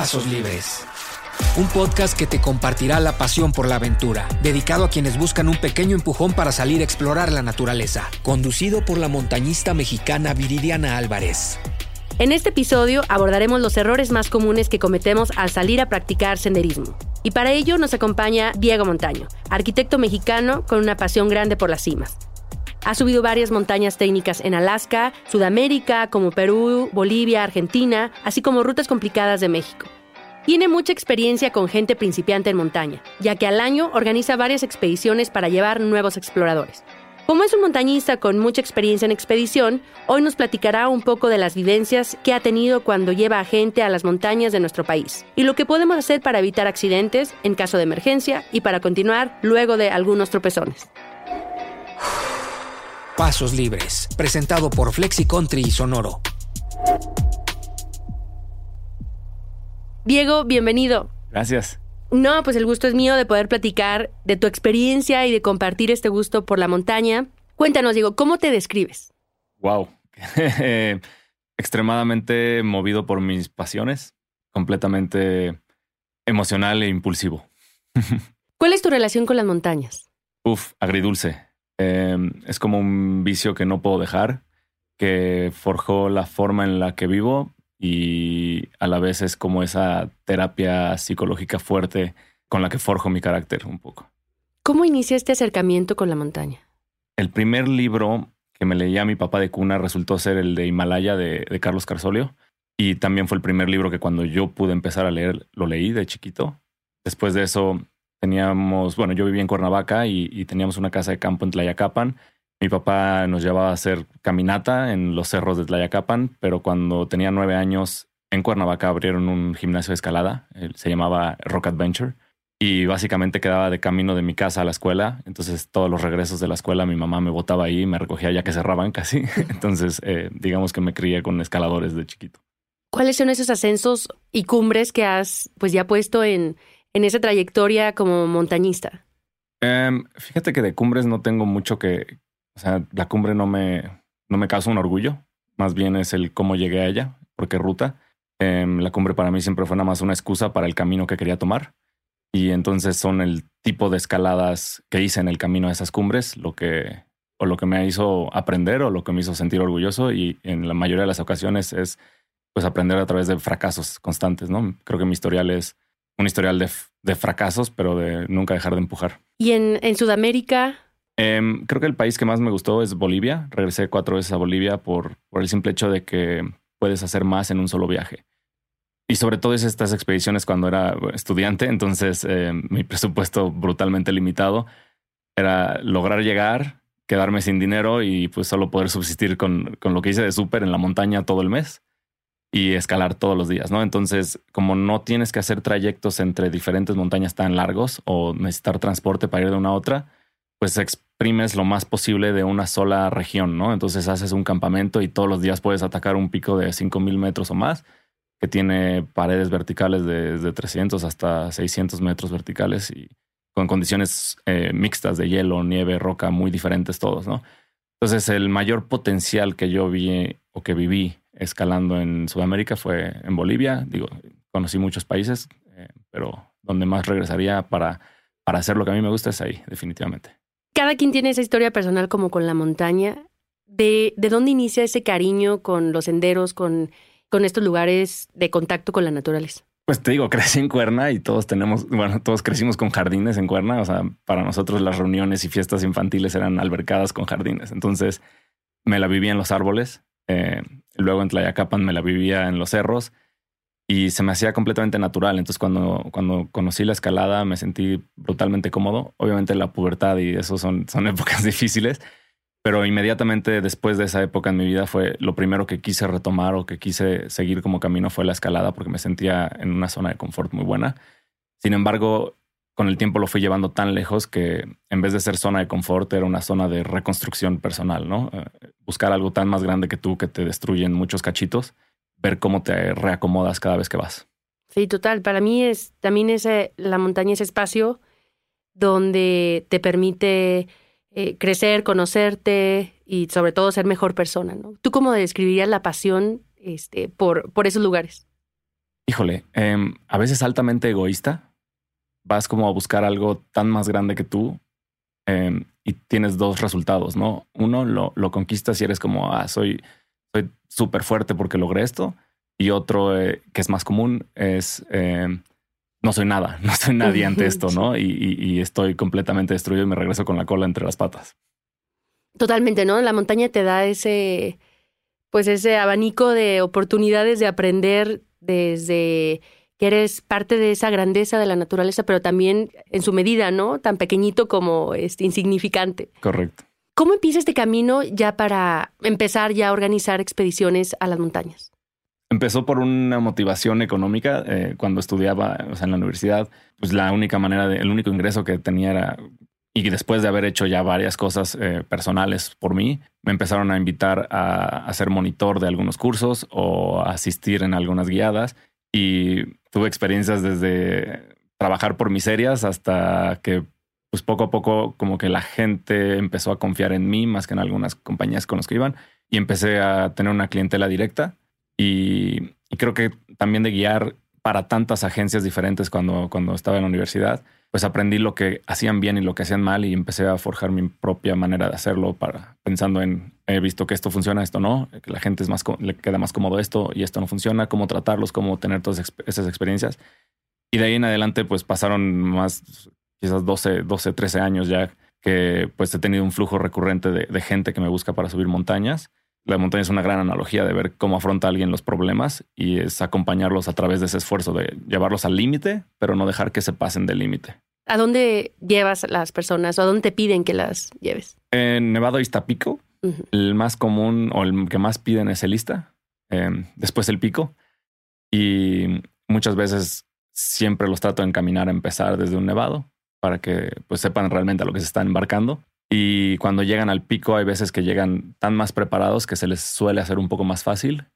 Pasos Libres. Un podcast que te compartirá la pasión por la aventura, dedicado a quienes buscan un pequeño empujón para salir a explorar la naturaleza, conducido por la montañista mexicana Viridiana Álvarez. En este episodio abordaremos los errores más comunes que cometemos al salir a practicar senderismo. Y para ello nos acompaña Diego Montaño, arquitecto mexicano con una pasión grande por las cimas. Ha subido varias montañas técnicas en Alaska, Sudamérica, como Perú, Bolivia, Argentina, así como rutas complicadas de México. Tiene mucha experiencia con gente principiante en montaña, ya que al año organiza varias expediciones para llevar nuevos exploradores. Como es un montañista con mucha experiencia en expedición, hoy nos platicará un poco de las vivencias que ha tenido cuando lleva a gente a las montañas de nuestro país y lo que podemos hacer para evitar accidentes en caso de emergencia y para continuar luego de algunos tropezones. Pasos Libres, presentado por Flexi Country y Sonoro. Diego, bienvenido. Gracias. No, pues el gusto es mío de poder platicar de tu experiencia y de compartir este gusto por la montaña. Cuéntanos, Diego, ¿cómo te describes? Wow. Extremadamente movido por mis pasiones, completamente emocional e impulsivo. ¿Cuál es tu relación con las montañas? Uf, agridulce. Em, es como un vicio que no puedo dejar, que forjó la forma en la que vivo y a la vez es como esa terapia psicológica fuerte con la que forjo mi carácter un poco. ¿Cómo inicia este acercamiento con la montaña? El primer libro que me leía mi papá de cuna resultó ser el de Himalaya de, Carlos Carsolio y también fue el primer libro que cuando yo pude empezar a leer lo leí de chiquito. Después de eso teníamos, bueno, yo vivía en Cuernavaca y, y teníamos una casa de campo en Tlayacapan mi papá nos llevaba a hacer caminata en los cerros de Tlayacapan, pero cuando tenía nueve años en Cuernavaca abrieron un gimnasio de escalada, se llamaba Rock Adventure, y básicamente quedaba de camino de mi casa a la escuela. Entonces todos los regresos de la escuela mi mamá me botaba ahí, me recogía ya que cerraban casi. Entonces eh, digamos que me crié con escaladores de chiquito. ¿Cuáles son esos ascensos y cumbres que has pues ya puesto en, en esa trayectoria como montañista? Em, fíjate que de cumbres no tengo mucho que, o sea, la cumbre no me, no me causa un orgullo, más bien es el cómo llegué a ella, porque ruta. Em, la cumbre para mí siempre fue nada más una excusa para el camino que quería tomar. Y entonces son el tipo de escaladas que hice en el camino a esas cumbres, lo que o lo que me hizo aprender o lo que me hizo sentir orgulloso y en la mayoría de las ocasiones es pues aprender a través de fracasos constantes, ¿no? Creo que mi historial es un historial de, de fracasos, pero de nunca dejar de empujar. ¿Y en, en Sudamérica Em, creo que el país que más me gustó es Bolivia. Regresé cuatro veces a Bolivia por, por el simple hecho de que puedes hacer más en un solo viaje. Y sobre todo es estas expediciones cuando era estudiante, entonces em, mi presupuesto brutalmente limitado era lograr llegar, quedarme sin dinero y pues solo poder subsistir con, con lo que hice de súper en la montaña todo el mes y escalar todos los días, ¿no? Entonces, como no tienes que hacer trayectos entre diferentes montañas tan largos o necesitar transporte para ir de una a otra, pues exprimes lo más posible de una sola región, ¿no? Entonces haces un campamento y todos los días puedes atacar un pico de 5000 metros o más, que tiene paredes verticales de, de 300 hasta 600 metros verticales y con condiciones eh, mixtas de hielo, nieve, roca, muy diferentes todos, ¿no? Entonces el mayor potencial que yo vi o que viví escalando en Sudamérica fue en Bolivia. Digo, conocí muchos países, eh, pero donde más regresaría para, para hacer lo que a mí me gusta es ahí, definitivamente cada quien tiene esa historia personal como con la montaña. ¿De, de dónde inicia ese cariño con los senderos, con, con estos lugares de contacto con la naturaleza? Pues te digo, crecí en Cuerna y todos tenemos, bueno, todos crecimos con jardines en Cuerna. O sea, para nosotros las reuniones y fiestas infantiles eran albercadas con jardines. Entonces me la vivía en los árboles. Eh, luego en Tlayacapan me la vivía en los cerros y se me hacía completamente natural. Entonces cuando, cuando conocí la escalada me sentí brutalmente cómodo. Obviamente la pubertad y eso son, son épocas difíciles, pero inmediatamente después de esa época en mi vida fue lo primero que quise retomar o que quise seguir como camino fue la escalada porque me sentía en una zona de confort muy buena. Sin embargo, con el tiempo lo fui llevando tan lejos que en vez de ser zona de confort era una zona de reconstrucción personal, ¿no? Eh, buscar algo tan más grande que tú que te destruyen muchos cachitos ver cómo te reacomodas cada vez que vas. Sí, total. Para mí es también ese, la montaña es espacio donde te permite eh, crecer, conocerte y sobre todo ser mejor persona. ¿no? ¿Tú cómo describirías la pasión este, por, por esos lugares? Híjole, em, a veces altamente egoísta. Vas como a buscar algo tan más grande que tú em, y tienes dos resultados, ¿no? Uno, lo, lo conquistas y eres como, ah, soy súper fuerte porque logré esto. Y otro eh, que es más común es em, no soy nada, no soy nadie ante esto, ¿no? Y, estoy completamente destruido y me regreso con la cola entre las patas. Totalmente, ¿no? La montaña te da ese, pues ese abanico de oportunidades de aprender desde que eres parte de esa grandeza de la naturaleza, pero también en su medida, ¿no? Tan pequeñito como este, insignificante. Correcto. ¿Cómo empieza este camino ya para empezar ya a organizar expediciones a las montañas? Empezó por una motivación económica. Eh, cuando estudiaba en la universidad, pues la única manera, de, el único ingreso que tenía era, y después de haber hecho ya varias cosas eh, personales por mí, me empezaron a invitar a, a ser monitor de algunos cursos o a asistir en algunas guiadas. Y tuve experiencias desde trabajar por miserias hasta que pues poco a poco como que la gente empezó a confiar en mí más que en algunas compañías con las que iban y empecé a tener una clientela directa y, creo que también de guiar para tantas agencias diferentes cuando, cuando estaba en la universidad, pues aprendí lo que hacían bien y lo que hacían mal y empecé a forjar mi propia manera de hacerlo para pensando en he visto que esto funciona, esto no, que la gente es más le queda más cómodo esto y esto no funciona, cómo tratarlos, cómo tener todas esas experiencias. Y de ahí en adelante pues pasaron más quizás 12, 12, 13 años ya que pues he tenido un flujo recurrente de, gente que me busca para subir montañas. La montaña es una gran analogía de ver cómo afronta alguien los problemas y es acompañarlos a través de ese esfuerzo de llevarlos al límite, pero no dejar que se pasen del límite. ¿A dónde llevas las personas o a dónde te piden que las lleves? En Nevado Iztapico, el más común o el que más piden es el Ista, em, después el Pico. Y muchas veces siempre los trato de encaminar a empezar desde un nevado para que pues sepan realmente a lo que se están embarcando. Y cuando llegan al pico hay veces que llegan tan más preparados que se les suele hacer un poco más fácil,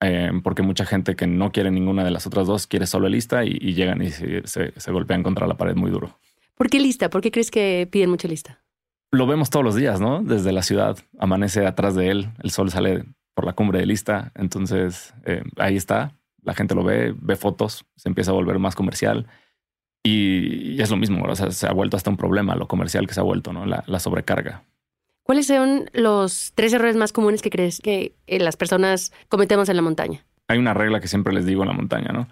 eh, porque mucha gente que no quiere ninguna de las otras dos quiere solo lista y, llegan y se, golpean contra la pared muy duro. ¿Por qué lista? ¿Por qué crees que piden mucha lista? Lo vemos todos los días, ¿no? Desde la ciudad, amanece atrás de él, el sol sale por la cumbre de lista, entonces eh, ahí está, la gente lo ve, ve fotos, se empieza a volver más comercial y, es lo mismo, o sea, se ha vuelto hasta un problema lo comercial que se ha vuelto, ¿no? La, sobrecarga. ¿Cuáles son los tres errores más comunes que crees que eh, las personas cometemos en la montaña? Hay una regla que siempre les digo en la montaña, ¿no?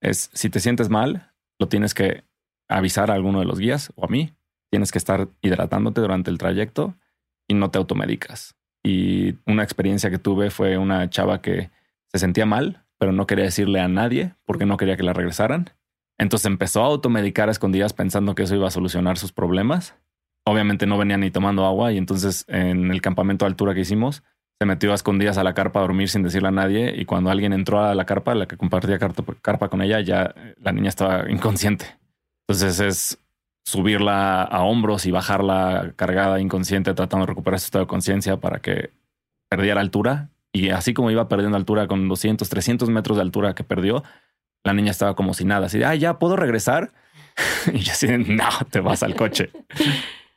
Es si te sientes mal, lo tienes que avisar a alguno de los guías o a mí. Tienes que estar hidratándote durante el trayecto y no te automedicas. Y una experiencia que tuve fue una chava que se sentía mal, pero no quería decirle a nadie porque no quería que la regresaran. Entonces empezó a automedicar a escondidas pensando que eso iba a solucionar sus problemas. Obviamente no venía ni tomando agua y entonces en el campamento de altura que hicimos se metió a escondidas a la carpa a dormir sin decirle a nadie y cuando alguien entró a la carpa, la que compartía carpa con ella, ya la niña estaba inconsciente. Entonces es subirla a hombros y bajarla cargada inconsciente tratando de recuperar su estado de conciencia para que perdiera altura y así como iba perdiendo altura con 200, 300 metros de altura que perdió, la niña estaba como si nada, así de, ah, ya puedo regresar. y yo así no, te vas al coche.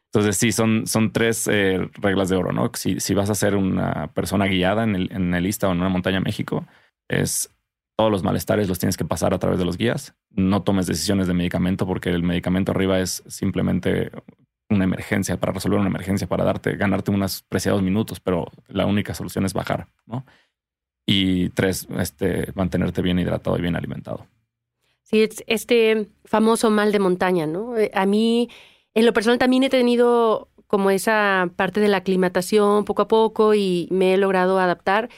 Entonces sí, son, son tres eh, reglas de oro, ¿no? Si, si, vas a ser una persona guiada en el, en el Ista o en una montaña México, es todos los malestares los tienes que pasar a través de los guías. No tomes decisiones de medicamento porque el medicamento arriba es simplemente una emergencia para resolver una emergencia, para darte, ganarte unos preciados minutos, pero la única solución es bajar, ¿no? Y tres, este, mantenerte bien hidratado y bien alimentado. Sí, este famoso mal de montaña, ¿no? Eh, a mí, en lo personal, también he tenido como esa parte de la aclimatación poco a poco y me he logrado adaptar,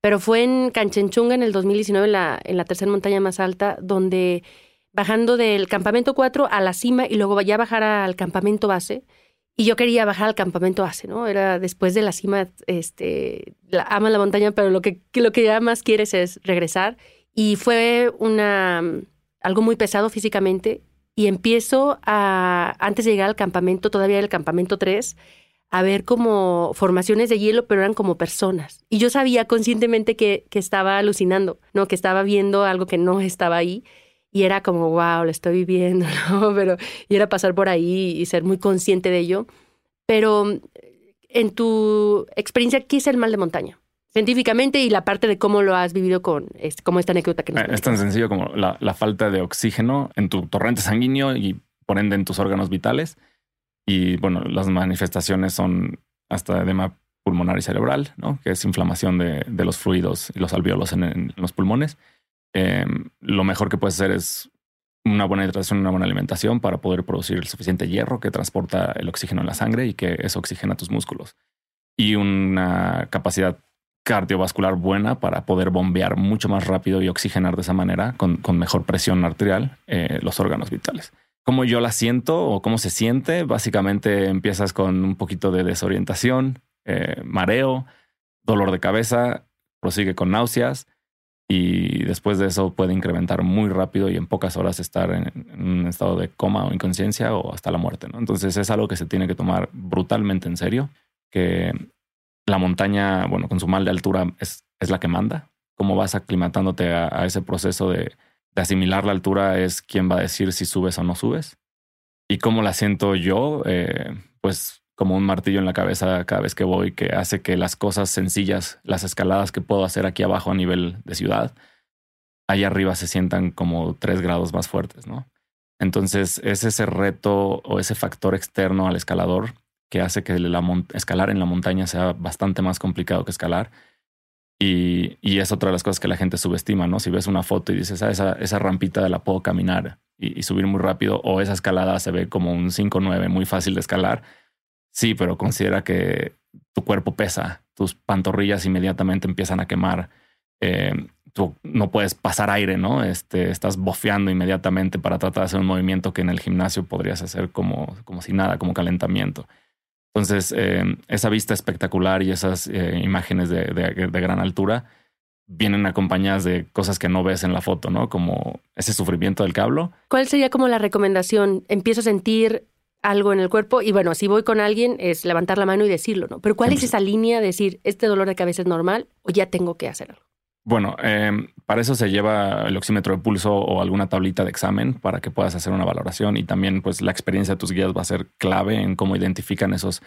pero fue en Canchenchunga en el 2019, en la, en la tercera montaña más alta, donde bajando del campamento 4 a la cima y luego ya bajar al campamento base, y yo quería bajar al campamento base, ¿no? Era después de la cima, este, la, ama la montaña, pero lo que, lo que ya más quieres es regresar. Y fue una, algo muy pesado físicamente. Y empiezo a, antes de llegar al campamento, todavía el campamento 3, a ver como formaciones de hielo, pero eran como personas. Y yo sabía conscientemente que, que estaba alucinando, ¿no? Que estaba viendo algo que no estaba ahí y era como, wow, lo estoy viviendo, ¿no? Pero, y era pasar por ahí y ser muy consciente de ello. Pero en tu experiencia, ¿qué es el mal de montaña? científicamente y la parte de cómo lo has vivido con este, como esta anécdota que nos eh, Es tan sencillo como la, la, falta de oxígeno en tu torrente sanguíneo y por ende en tus órganos vitales. Y bueno, las manifestaciones son hasta edema pulmonar y cerebral, ¿no? que es inflamación de, de los fluidos y los alveolos en, en los pulmones. Eh, lo mejor que puedes hacer es una buena hidratación, una buena alimentación para poder producir el suficiente hierro que transporta el oxígeno en la sangre y que eso oxigena tus músculos. Y una capacidad cardiovascular buena para poder bombear mucho más rápido y oxigenar de esa manera con, con mejor presión arterial eh, los órganos vitales. Cómo yo la siento o cómo se siente, básicamente empiezas con un poquito de desorientación, eh, mareo, dolor de cabeza, prosigue con náuseas y después de eso puede incrementar muy rápido y en pocas horas estar en, un estado de coma o inconsciencia o hasta la muerte. ¿no? Entonces es algo que se tiene que tomar brutalmente en serio, que la montaña, bueno, con su mal de altura es, es la que manda. Cómo vas aclimatándote a, ese proceso de, de asimilar la altura es quien va a decir si subes o no subes. Y cómo la siento yo, eh, pues como un martillo en la cabeza cada vez que voy, que hace que las cosas sencillas, las escaladas que puedo hacer aquí abajo a nivel de ciudad, allá arriba se sientan como tres grados más fuertes, ¿no? Entonces es ese reto o ese factor externo al escalador que hace que la escalar en la montaña sea bastante más complicado que escalar. Y, y, es otra de las cosas que la gente subestima, ¿no? Si ves una foto y dices, ah, esa, esa rampita la puedo caminar y, subir muy rápido, o esa escalada se ve como un 5-9 muy fácil de escalar Sí, pero considera que tu cuerpo pesa, tus pantorrillas inmediatamente empiezan a quemar. Eh, tú no puedes pasar aire, ¿no? Este, estás bofeando inmediatamente para tratar de hacer un movimiento que en el gimnasio podrías hacer como, como si nada, como calentamiento. Entonces, eh, esa vista espectacular y esas eh, imágenes de, de, de, gran altura vienen acompañadas de cosas que no ves en la foto, ¿no? Como ese sufrimiento del cablo. ¿Cuál sería como la recomendación? Empiezo a sentir algo en el cuerpo y bueno, si voy con alguien es levantar la mano y decirlo, ¿no? Pero ¿cuál es esa línea de decir, este dolor de cabeza es normal o ya tengo que hacer algo? Bueno, eh, para eso se lleva el oxímetro de pulso o alguna tablita de examen para que puedas hacer una valoración y también pues la experiencia de tus guías va a ser clave en cómo identifican esos,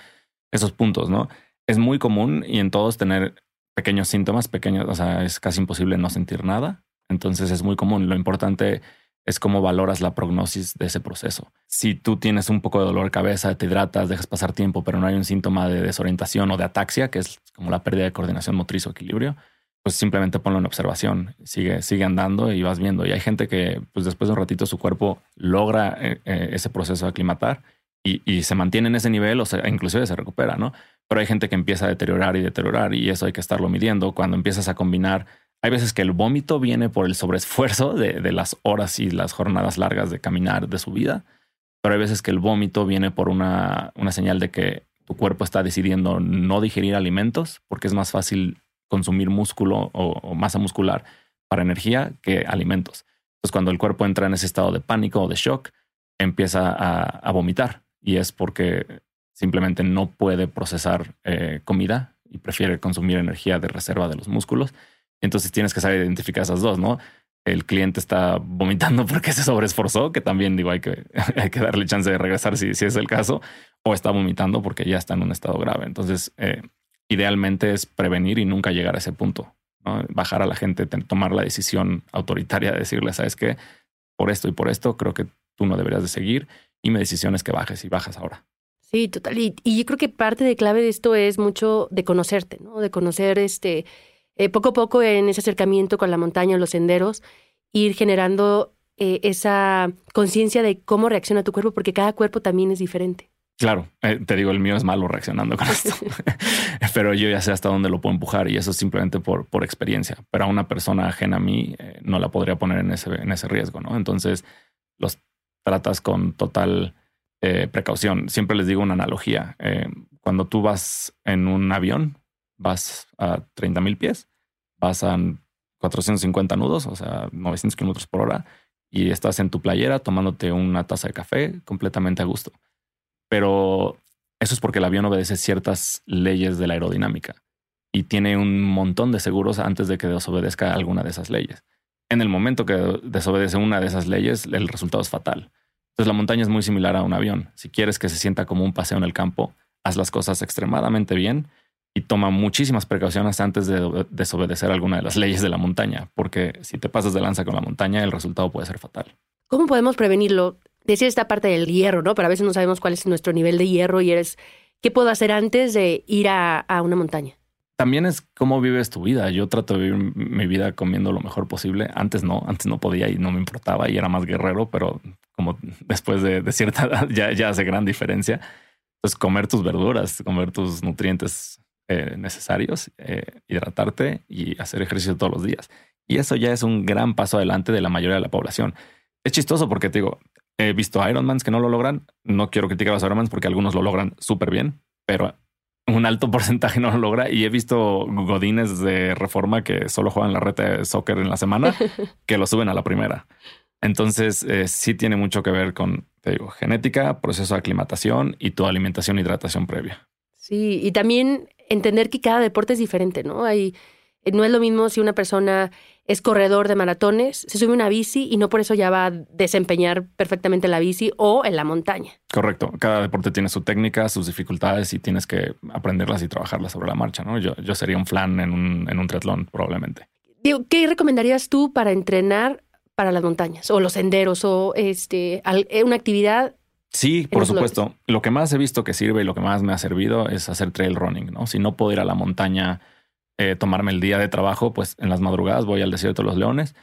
esos puntos, ¿no? Es muy común y en todos tener pequeños síntomas, pequeños, o sea, es casi imposible no sentir nada. Entonces es muy común. Lo importante es cómo valoras la prognosis de ese proceso. Si tú tienes un poco de dolor de cabeza, te hidratas, dejas pasar tiempo, pero no hay un síntoma de desorientación o de ataxia, que es como la pérdida de coordinación motriz o equilibrio, pues simplemente ponlo en observación, sigue, sigue andando y vas viendo. Y hay gente que pues después de un ratito su cuerpo logra eh, eh, ese proceso de aclimatar y, se mantiene en ese nivel o sea, inclusive se recupera, ¿no? Pero hay gente que empieza a deteriorar y deteriorar y eso hay que estarlo midiendo cuando empiezas a combinar hay veces que el vómito viene por el sobreesfuerzo de, de, las horas y las jornadas largas de caminar de su vida, pero hay veces que el vómito viene por una, una señal de que tu cuerpo está decidiendo no digerir alimentos porque es más fácil consumir músculo o, masa muscular para energía que alimentos. Entonces, cuando el cuerpo entra en ese estado de pánico o de shock, empieza a, a vomitar y es porque simplemente no puede procesar eh, comida y prefiere consumir energía de reserva de los músculos entonces tienes que saber identificar esas dos, ¿no? El cliente está vomitando porque se sobreesforzó, que también digo, hay que, darle chance de regresar si, es el caso, o está vomitando porque ya está en un estado grave. Entonces, eh, idealmente es prevenir y nunca llegar a ese punto, ¿no? Bajar a la gente, tomar la decisión autoritaria de decirle, sabes que por esto y por esto creo que tú no deberías de seguir y mi decisión es que bajes y bajas ahora. Sí, total. Y, y yo creo que parte de clave de esto es mucho de conocerte, ¿no? De conocer este eh, poco a poco en ese acercamiento con la montaña, los senderos, ir generando eh, esa conciencia de cómo reacciona tu cuerpo, porque cada cuerpo también es diferente. Claro, eh, te digo, el mío es malo reaccionando con esto, pero yo ya sé hasta dónde lo puedo empujar y eso es simplemente por, por experiencia. Pero a una persona ajena a mí eh, no la podría poner en ese, en ese riesgo, ¿no? Entonces los tratas con total precaución. Siempre les digo una analogía. Cuando tú vas en un avión, vas a 30 mil pies, pasan 450 nudos, o sea, 900 kilómetros por hora, y estás en tu playera tomándote una taza de café completamente a gusto. Pero eso es porque el avión obedece ciertas leyes de la aerodinámica y tiene un montón de seguros antes de que desobedezca alguna de esas leyes. En el momento que desobedece una de esas leyes, el resultado es fatal. Entonces la montaña es muy similar a un avión. Si quieres que se sienta como un paseo en el campo, haz las cosas extremadamente bien y toma muchísimas precauciones antes de desobedecer alguna de las leyes de la montaña, porque si te pasas de lanza con la montaña, el resultado puede ser fatal. ¿Cómo podemos prevenirlo? Decir esta parte del hierro, ¿no? Pero a veces no sabemos cuál es nuestro nivel de hierro y eres, ¿qué puedo hacer antes de ir a, a una montaña? También es cómo vives tu vida. Yo trato de vivir mi vida comiendo lo mejor posible. Antes no, antes no podía y no me importaba y era más guerrero, pero como después de, de cierta edad ya, ya hace gran diferencia. Entonces, comer tus verduras, comer tus nutrientes eh, necesarios, eh, hidratarte y hacer ejercicio todos los días. Y eso ya es un gran paso adelante de la mayoría de la población. Es chistoso porque te digo, he visto Ironmans que no lo logran. No quiero criticar a los Ironmans porque algunos lo logran súper bien, pero un alto porcentaje no lo logra. Y he visto godines de reforma que solo juegan la reta de soccer en la semana que lo suben a la primera. Entonces, eh, sí tiene mucho que ver con, te digo, genética, proceso de aclimatación y tu alimentación e hidratación previa. Sí, y también entender que cada deporte es diferente, ¿no? Hay, no es lo mismo si una persona es corredor de maratones, se sube una bici y no por eso ya va a desempeñar perfectamente la bici o en la montaña. Correcto. Cada deporte tiene su técnica, sus dificultades y tienes que aprenderlas y trabajarlas sobre la marcha, ¿no? Yo, yo sería un flan en un, en un triatlón probablemente. Digo, ¿qué recomendarías tú para entrenar para las montañas o los senderos o este, eh, una actividad. Sí, por supuesto. Lo que más he visto que sirve y lo que más me ha servido es hacer trail running, ¿no? Si no puedo ir a la montaña, eh, tomarme el día de trabajo, pues en las madrugadas voy al desierto de los leones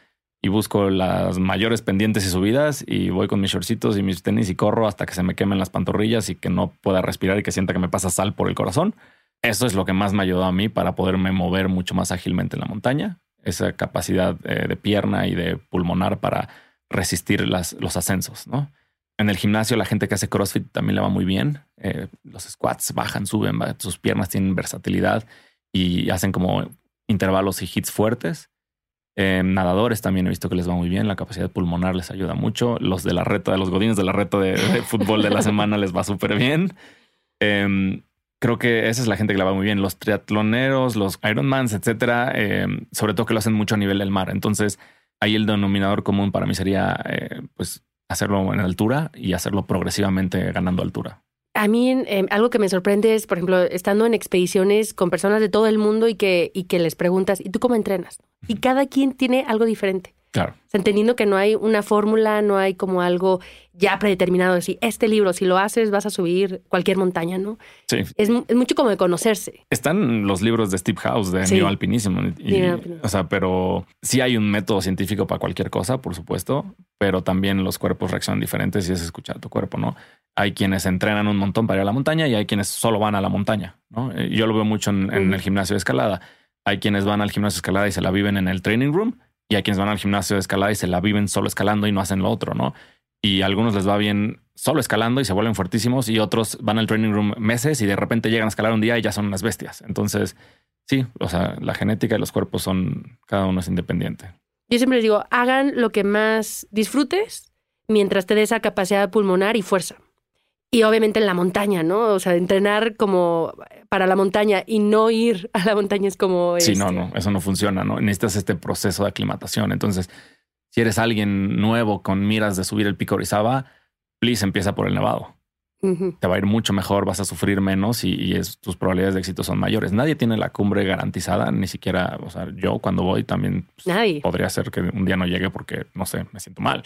y busco las mayores pendientes y subidas y voy con mis shortcitos y mis tenis y corro hasta que se me quemen las pantorrillas y que no pueda respirar y que sienta que me pasa sal por el corazón. Eso es lo que más me ayudó a mí para poderme mover mucho más ágilmente en la montaña esa capacidad eh, de pierna y de pulmonar para resistir las, los ascensos, ¿no? En el gimnasio, la gente que hace CrossFit también le va muy bien. Eh, los squats bajan, suben, sus piernas tienen versatilidad y hacen como intervalos y hits fuertes. Eh, nadadores también he visto que les va muy bien. La capacidad pulmonar les ayuda mucho. Los de la reta, de los godines de la reta de, de fútbol de la semana les va súper bien. Em, creo que esa es la gente que la va muy bien. Los triatloneros, los Ironmans, etcétera, eh, sobre todo que lo hacen mucho a nivel del mar. Entonces, ahí el denominador común para mí sería eh, pues hacerlo en altura y hacerlo progresivamente ganando altura. A mí em, algo que me sorprende es, por ejemplo, estando en expediciones con personas de todo el mundo y que, y que les preguntas, ¿y tú cómo entrenas? Y cada quien tiene algo diferente. Claro. entendiendo que no hay una fórmula, no hay como algo ya predeterminado de si este libro, si lo haces, vas a subir cualquier montaña, ¿no? Sí. Es, mucho como de conocerse. Están los libros de Steve House de sí. Alpinismo. o sea, pero sí hay un método científico para cualquier cosa, por supuesto, pero también los cuerpos reaccionan diferentes y es escuchar a tu cuerpo, ¿no? Hay quienes entrenan un montón para ir a la montaña y hay quienes solo van a la montaña, ¿no? Eh, yo lo veo mucho en, en el gimnasio de escalada. Hay quienes van al gimnasio de escalada y se la viven en el training room y hay quienes van al gimnasio de escalada y se la viven solo escalando y no hacen lo otro, ¿no? Y a algunos les va bien solo escalando y se vuelven fuertísimos y otros van al training room meses y de repente llegan a escalar un día y ya son unas bestias. Entonces, sí, o sea, la genética y los cuerpos son, cada uno es independiente. Yo siempre les digo, hagan lo que más disfrutes mientras te dé esa capacidad pulmonar y fuerza. Y obviamente en la montaña, ¿no? O sea, entrenar como para la montaña y no ir a la montaña es como... Sí, no, este no, eso no funciona, ¿no? Necesitas este proceso de aclimatación. Entonces, si eres alguien nuevo con miras de subir el pico Orizaba, please empieza por el nevado. Te va a ir mucho mejor, vas a sufrir menos y, tus probabilidades de éxito son mayores. Nadie tiene la cumbre garantizada, ni siquiera, o sea, yo cuando voy también pues, podría ser que un día no llegue porque, no sé, me siento mal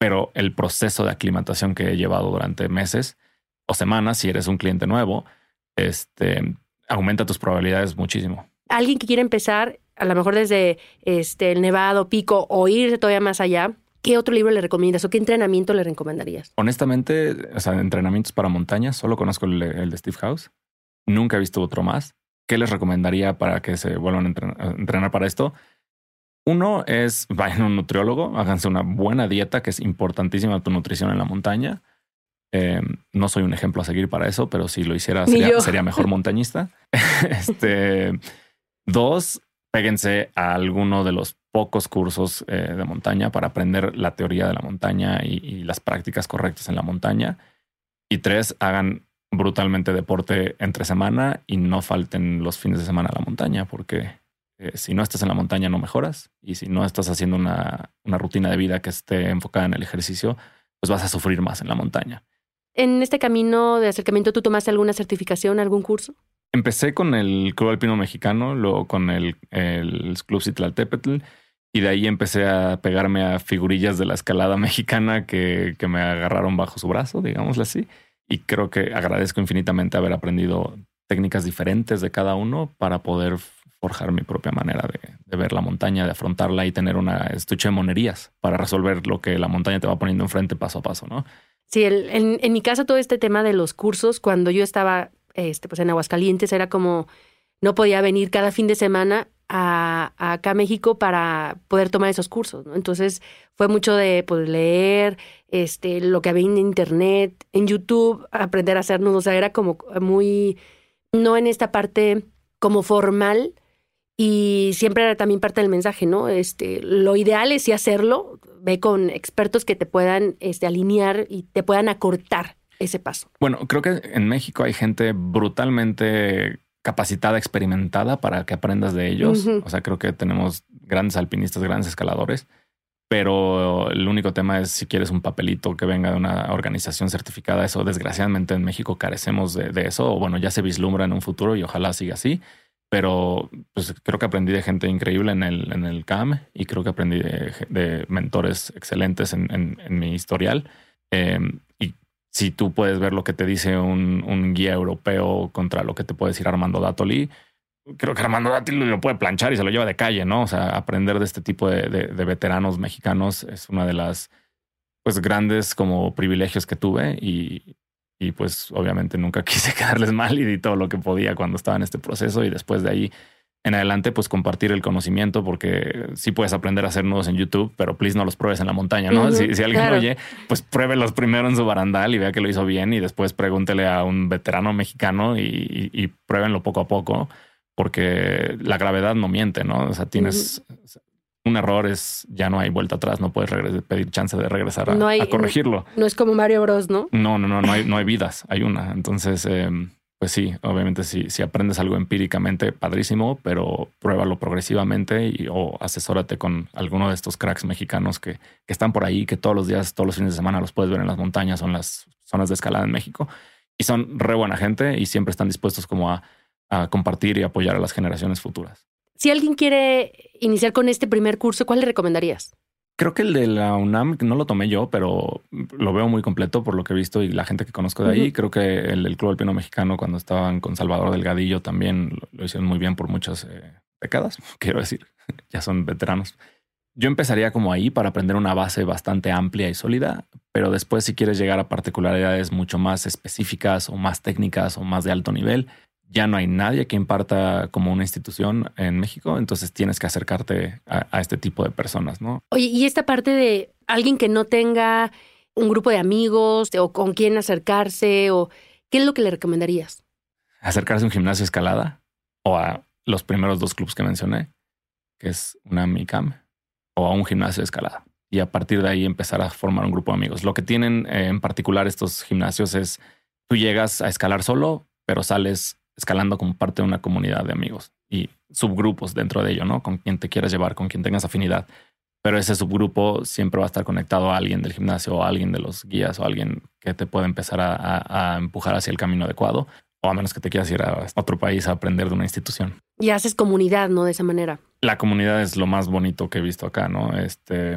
pero el proceso de aclimatación que he llevado durante meses o semanas, si eres un cliente nuevo, este, aumenta tus probabilidades muchísimo. Alguien que quiere empezar, a lo mejor desde este, el Nevado, Pico o irse todavía más allá, ¿qué otro libro le recomiendas o qué entrenamiento le recomendarías? Honestamente, o sea, entrenamientos para montañas, solo conozco el, de Steve House. Nunca he visto otro más. ¿Qué les recomendaría para que se vuelvan a entrenar para esto? Uno es vayan a un nutriólogo, háganse una buena dieta, que es importantísima tu nutrición en la montaña. Em, no soy un ejemplo a seguir para eso, pero si lo hiciera sería, mejor montañista. este, dos, péguense a alguno de los pocos cursos eh, de montaña para aprender la teoría de la montaña y, y, las prácticas correctas en la montaña. Y tres, hagan brutalmente deporte entre semana y no falten los fines de semana a la montaña, porque eh, si no estás en la montaña no mejoras y si no estás haciendo una, una, rutina de vida que esté enfocada en el ejercicio, pues vas a sufrir más en la montaña. En este camino de acercamiento, ¿tú tomaste alguna certificación, algún curso? Empecé con el Club Alpino Mexicano, luego con el, el Club Citlaltépetl, y de ahí empecé a pegarme a figurillas de la escalada mexicana que, que me agarraron bajo su brazo, digámoslo así. Y creo que agradezco infinitamente haber aprendido técnicas diferentes de cada uno para poder forjar mi propia manera de, ver la montaña, de afrontarla y tener una estuche de monerías para resolver lo que la montaña te va poniendo enfrente paso a paso, ¿no? Sí, en, en, mi caso todo este tema de los cursos, cuando yo estaba este, pues en Aguascalientes, era como no podía venir cada fin de semana a, acá México para poder tomar esos cursos, ¿no? Entonces fue mucho de pues, leer este, lo que había en internet, en YouTube, aprender a hacer nudos, o sea, era como muy, no en esta parte como formal, y siempre era también parte del mensaje, ¿no? Este, lo ideal es sí hacerlo, ve con expertos que te puedan este, alinear y te puedan acortar ese paso. Bueno, creo que en México hay gente brutalmente capacitada, experimentada para que aprendas de ellos. O sea, creo que tenemos grandes alpinistas, grandes escaladores, pero el único tema es si quieres un papelito que venga de una organización certificada. Eso, desgraciadamente, en México carecemos de, de eso. O bueno, ya se vislumbra en un futuro y ojalá siga así pero pues creo que aprendí de gente increíble en el, en el CAM y creo que aprendí de, mentores excelentes en, mi historial. Em, y si tú puedes ver lo que te dice un, guía europeo contra lo que te puede decir Armando Datoli, creo que Armando Datoli lo puede planchar y se lo lleva de calle, ¿no? O sea, aprender de este tipo de, de veteranos mexicanos es una de las pues grandes como privilegios que tuve y, y pues obviamente nunca quise quedarles mal y di todo lo que podía cuando estaba en este proceso y después de ahí en adelante pues compartir el conocimiento porque sí puedes aprender a hacer nudos en YouTube, pero please no los pruebes en la montaña, ¿no? si, alguien oye, pues pruébelos primero en su barandal y vea que lo hizo bien y después pregúntele a un veterano mexicano y, y, pruébenlo poco a poco porque la gravedad no miente, ¿no? O sea, tienes un error es ya no hay vuelta atrás, no puedes pedir chance de regresar a, corregirlo. No, es como Mario Bros, ¿no? No, no, no, no hay, no hay vidas, hay una. Entonces, em, pues sí, obviamente si, si aprendes algo empíricamente, padrísimo, pero pruébalo progresivamente y, o asesórate con alguno de estos cracks mexicanos que, que están por ahí, que todos los días, todos los fines de semana los puedes ver en las montañas o en las zonas de escalada en México. Y son re buena gente y siempre están dispuestos como a, a compartir y apoyar a las generaciones futuras. Si alguien quiere iniciar con este primer curso, ¿cuál le recomendarías? Creo que el de la UNAM no lo tomé yo, pero lo veo muy completo por lo que he visto y la gente que conozco de ahí. Creo que el del Club Alpino Mexicano, cuando estaban con Salvador Delgadillo, también lo, hicieron muy bien por muchas eh, décadas, quiero decir. ya son veteranos. Yo empezaría como ahí para aprender una base bastante amplia y sólida, pero después si quieres llegar a particularidades mucho más específicas o más técnicas o más de alto nivel, ya no hay nadie que imparta como una institución en México, entonces tienes que acercarte a, este tipo de personas, ¿no? Oye, y esta parte de alguien que no tenga un grupo de amigos o con quién acercarse o qué es lo que le recomendarías? Acercarse a un gimnasio escalada o a los primeros dos clubes que mencioné, que es una MICAM o a un gimnasio de escalada. Y a partir de ahí empezar a formar un grupo de amigos. Lo que tienen en particular estos gimnasios es tú llegas a escalar solo, pero sales escalando como parte de una comunidad de amigos y subgrupos dentro de ello, ¿no? Con quien te quieras llevar, con quien tengas afinidad. Pero ese subgrupo siempre va a estar conectado a alguien del gimnasio o a alguien de los guías o a alguien que te pueda empezar a, empujar hacia el camino adecuado o a menos que te quieras ir a otro país a aprender de una institución. Y haces comunidad, ¿no? De esa manera. La comunidad es lo más bonito que he visto acá, ¿no? Este,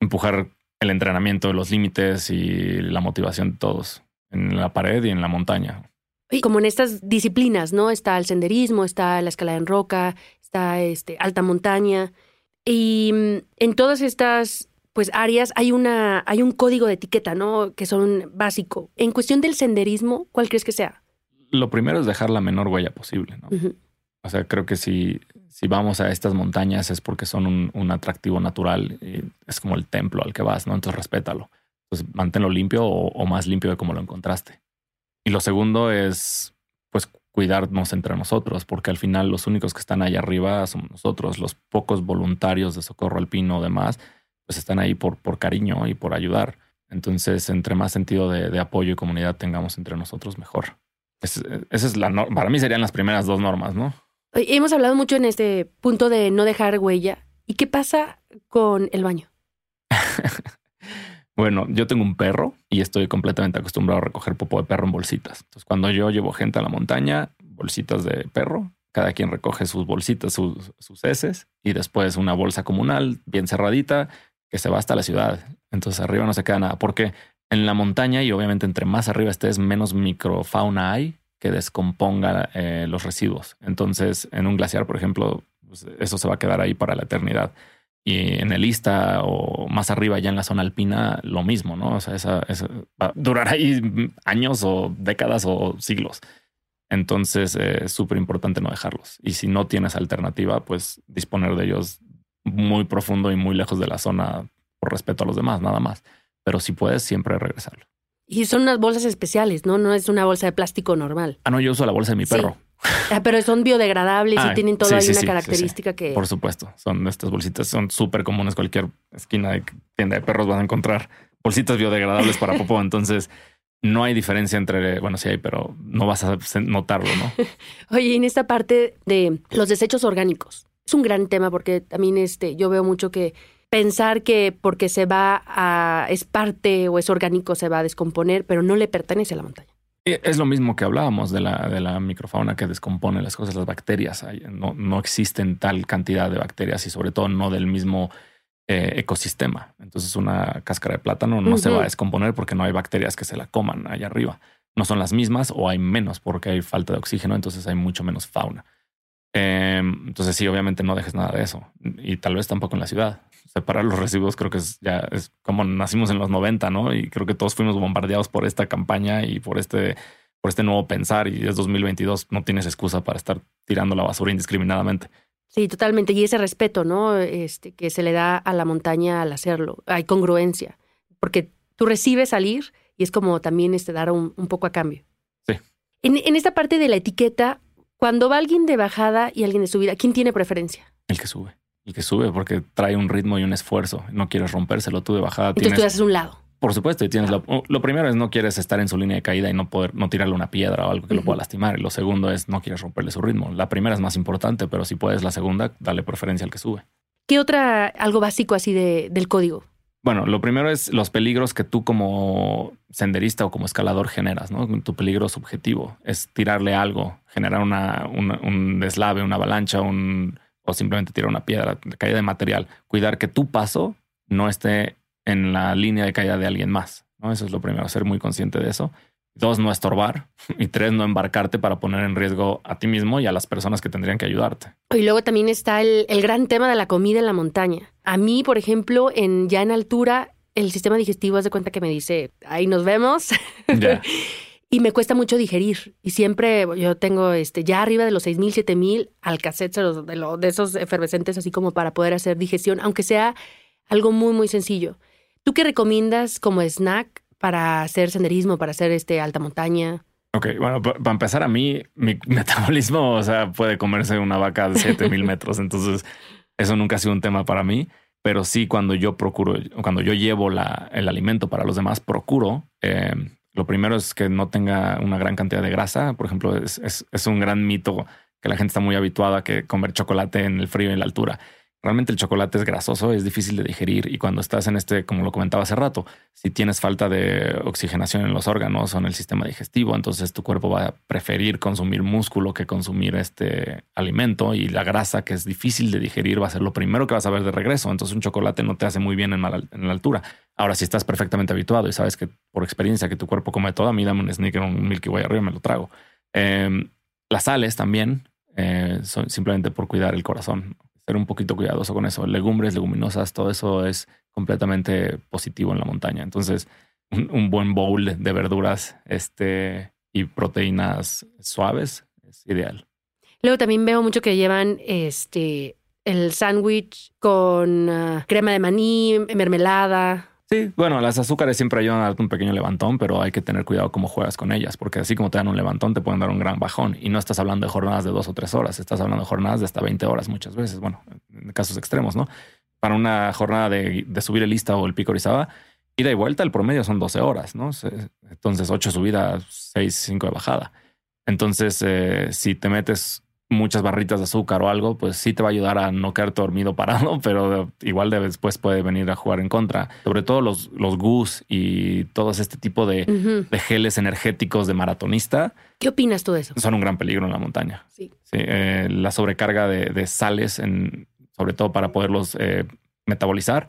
empujar el entrenamiento, los límites y la motivación de todos en la pared y en la montaña. Y como en estas disciplinas, ¿no? Está el senderismo, está la escalada en roca, está este, alta montaña. Y mm, en todas estas pues áreas hay una hay un código de etiqueta, ¿no? Que son básico. En cuestión del senderismo, ¿cuál crees que sea? Lo primero es dejar la menor huella posible, ¿no? O sea, creo que si, si vamos a estas montañas es porque son un, un, atractivo natural. Y es como el templo al que vas, ¿no? Entonces respétalo. Entonces manténlo limpio o, o más limpio de como lo encontraste. Y lo segundo es, pues, cuidarnos entre nosotros, porque al final los únicos que están ahí arriba somos nosotros, los pocos voluntarios de socorro alpino o demás, pues están ahí por, por cariño y por ayudar. Entonces, entre más sentido de, apoyo y comunidad tengamos entre nosotros, mejor. esa es la para mí serían las primeras dos normas, ¿no? Hemos hablado mucho en este punto de no dejar huella. ¿Y qué pasa con el baño? Bueno, yo tengo un perro y estoy completamente acostumbrado a recoger popo de perro en bolsitas. Entonces, cuando yo llevo gente a la montaña, bolsitas de perro. Cada quien recoge sus bolsitas, sus, sus heces y después una bolsa comunal bien cerradita que se va hasta la ciudad. Entonces arriba no se queda nada porque en la montaña y obviamente entre más arriba estés, menos microfauna hay que descomponga eh, los residuos. Entonces en un glaciar, por ejemplo, pues, eso se va a quedar ahí para la eternidad. Y en el Ista o más arriba, ya en la zona alpina, lo mismo, ¿no? O sea, esa, va a durar ahí años o décadas o siglos. Entonces eh, es súper importante no dejarlos. Y si no tienes alternativa, pues disponer de ellos muy profundo y muy lejos de la zona por respeto a los demás, nada más. Pero si puedes, siempre regresarlo. Y son unas bolsas especiales, ¿no? No es una bolsa de plástico normal. Ah, no, yo uso la bolsa de mi perro. Ah, pero son biodegradables y tienen toda una característica que. Por supuesto. Son estas bolsitas, son súper comunes. Cualquier esquina de tienda de perros van a encontrar bolsitas biodegradables para popó. Entonces, no hay diferencia entre, bueno, sí hay, pero no vas a notarlo, ¿no? Oye, en esta parte de los desechos orgánicos, es un gran tema porque también este, yo veo mucho que pensar que porque se va a, es parte o es orgánico, se va a descomponer, pero no le pertenece a la montaña. Es lo mismo que hablábamos de la, de la microfauna que descompone las cosas, las bacterias. No, no existen tal cantidad de bacterias y sobre todo no del mismo eh, ecosistema. Entonces una cáscara de plátano no se va a descomponer porque no hay bacterias que se la coman allá arriba. No son las mismas o hay menos porque hay falta de oxígeno, entonces hay mucho menos fauna. Em, entonces sí, obviamente no dejes nada de eso y tal vez tampoco en la ciudad separar los residuos creo que es ya es como nacimos en los 90, ¿no? Y creo que todos fuimos bombardeados por esta campaña y por este, por este nuevo pensar y es 2022, no tienes excusa para estar tirando la basura indiscriminadamente. Sí, totalmente. Y ese respeto, ¿no? Este, que se le da a la montaña al hacerlo. Hay congruencia, porque tú recibes salir y es como también este, dar un, poco a cambio. Sí. En, en esta parte de la etiqueta, cuando va alguien de bajada y alguien de subida, ¿quién tiene preferencia? El que sube que sube porque trae un ritmo y un esfuerzo. No quieres rompérselo tú de bajada. Entonces tú haces un lado. Por supuesto, y tienes lo, primero es no quieres estar en su línea de caída y no poder no tirarle una piedra o algo que lo pueda lastimar. Y lo segundo es no quieres romperle su ritmo. La primera es más importante, pero si puedes la segunda, dale preferencia al que sube. ¿Qué otra algo básico así de, del código? Bueno, lo primero es los peligros que tú como senderista o como escalador generas, ¿no? Tu peligro subjetivo es tirarle algo, generar una, un deslave, una avalancha, un, o simplemente tirar una piedra, caída de material, cuidar que tu paso no esté en la línea de caída de alguien más. ¿no? Eso es lo primero, ser muy consciente de eso. Dos, no estorbar. Y tres, no embarcarte para poner en riesgo a ti mismo y a las personas que tendrían que ayudarte. Y luego también está el, gran tema de la comida en la montaña. A mí, por ejemplo, en, ya en altura, el sistema digestivo hace de cuenta que me dice, ahí nos vemos. y me cuesta mucho digerir. Y siempre yo tengo este ya arriba de los 6000, 7000 alcacetes de, de esos efervescentes, así como para poder hacer digestión, aunque sea algo muy, muy sencillo. ¿Tú qué recomiendas como snack para hacer senderismo, para hacer este alta montaña? Ok, bueno, para empezar, a mí, mi metabolismo, o sea, puede comerse una vaca de 7000 metros. Entonces, eso nunca ha sido un tema para mí. Pero sí, cuando yo procuro, cuando yo llevo la, el alimento para los demás, procuro eh, lo primero es que no tenga una gran cantidad de grasa. Por ejemplo, es, es, un gran mito que la gente está muy habituada a que comer chocolate en el frío y en la altura. Realmente el chocolate es grasoso, es difícil de digerir y cuando estás en este, como lo comentaba hace rato, si tienes falta de oxigenación en los órganos o en el sistema digestivo, entonces tu cuerpo va a preferir consumir músculo que consumir este alimento y la grasa que es difícil de digerir va a ser lo primero que vas a ver de regreso. Entonces un chocolate no te hace muy bien en la, altura. Ahora, si estás perfectamente habituado y sabes que por experiencia que tu cuerpo come todo, a mí dame un sneaker, un Milky Way arriba, me lo trago. Em, las sales también, eh, son simplemente por cuidar el corazón ser un poquito cuidadoso con eso. Legumbres, leguminosas, todo eso es completamente positivo en la montaña. Entonces, un, buen bowl de verduras este, y proteínas suaves es ideal. Luego también veo mucho que llevan este el sándwich con ah, crema de maní, mermelada. Sí, bueno, las azúcares siempre ayudan a darte un pequeño levantón, pero hay que tener cuidado cómo juegas con ellas, porque así como te dan un levantón, te pueden dar un gran bajón. Y no estás hablando de jornadas de dos o tres horas, estás hablando de jornadas de hasta 20 horas muchas veces. Bueno, en casos extremos, ¿no? Para una jornada de, subir el lista o el pico Orizaba, ida y vuelta, el promedio son 12 horas, ¿no? Entonces, 8 subida, 6, 5 de bajada. Entonces, eh, si te metes muchas barritas de azúcar o algo, pues sí te va a ayudar a no quedarte dormido parado, pero igual de después puede venir a jugar en contra. Sobre todo los, los gus y todo este tipo de, geles energéticos de maratonista. ¿Qué opinas tú de eso? Son un gran peligro en la montaña. Sí. Eh, la sobrecarga de, sales, en, sobre todo para poderlos eh, metabolizar,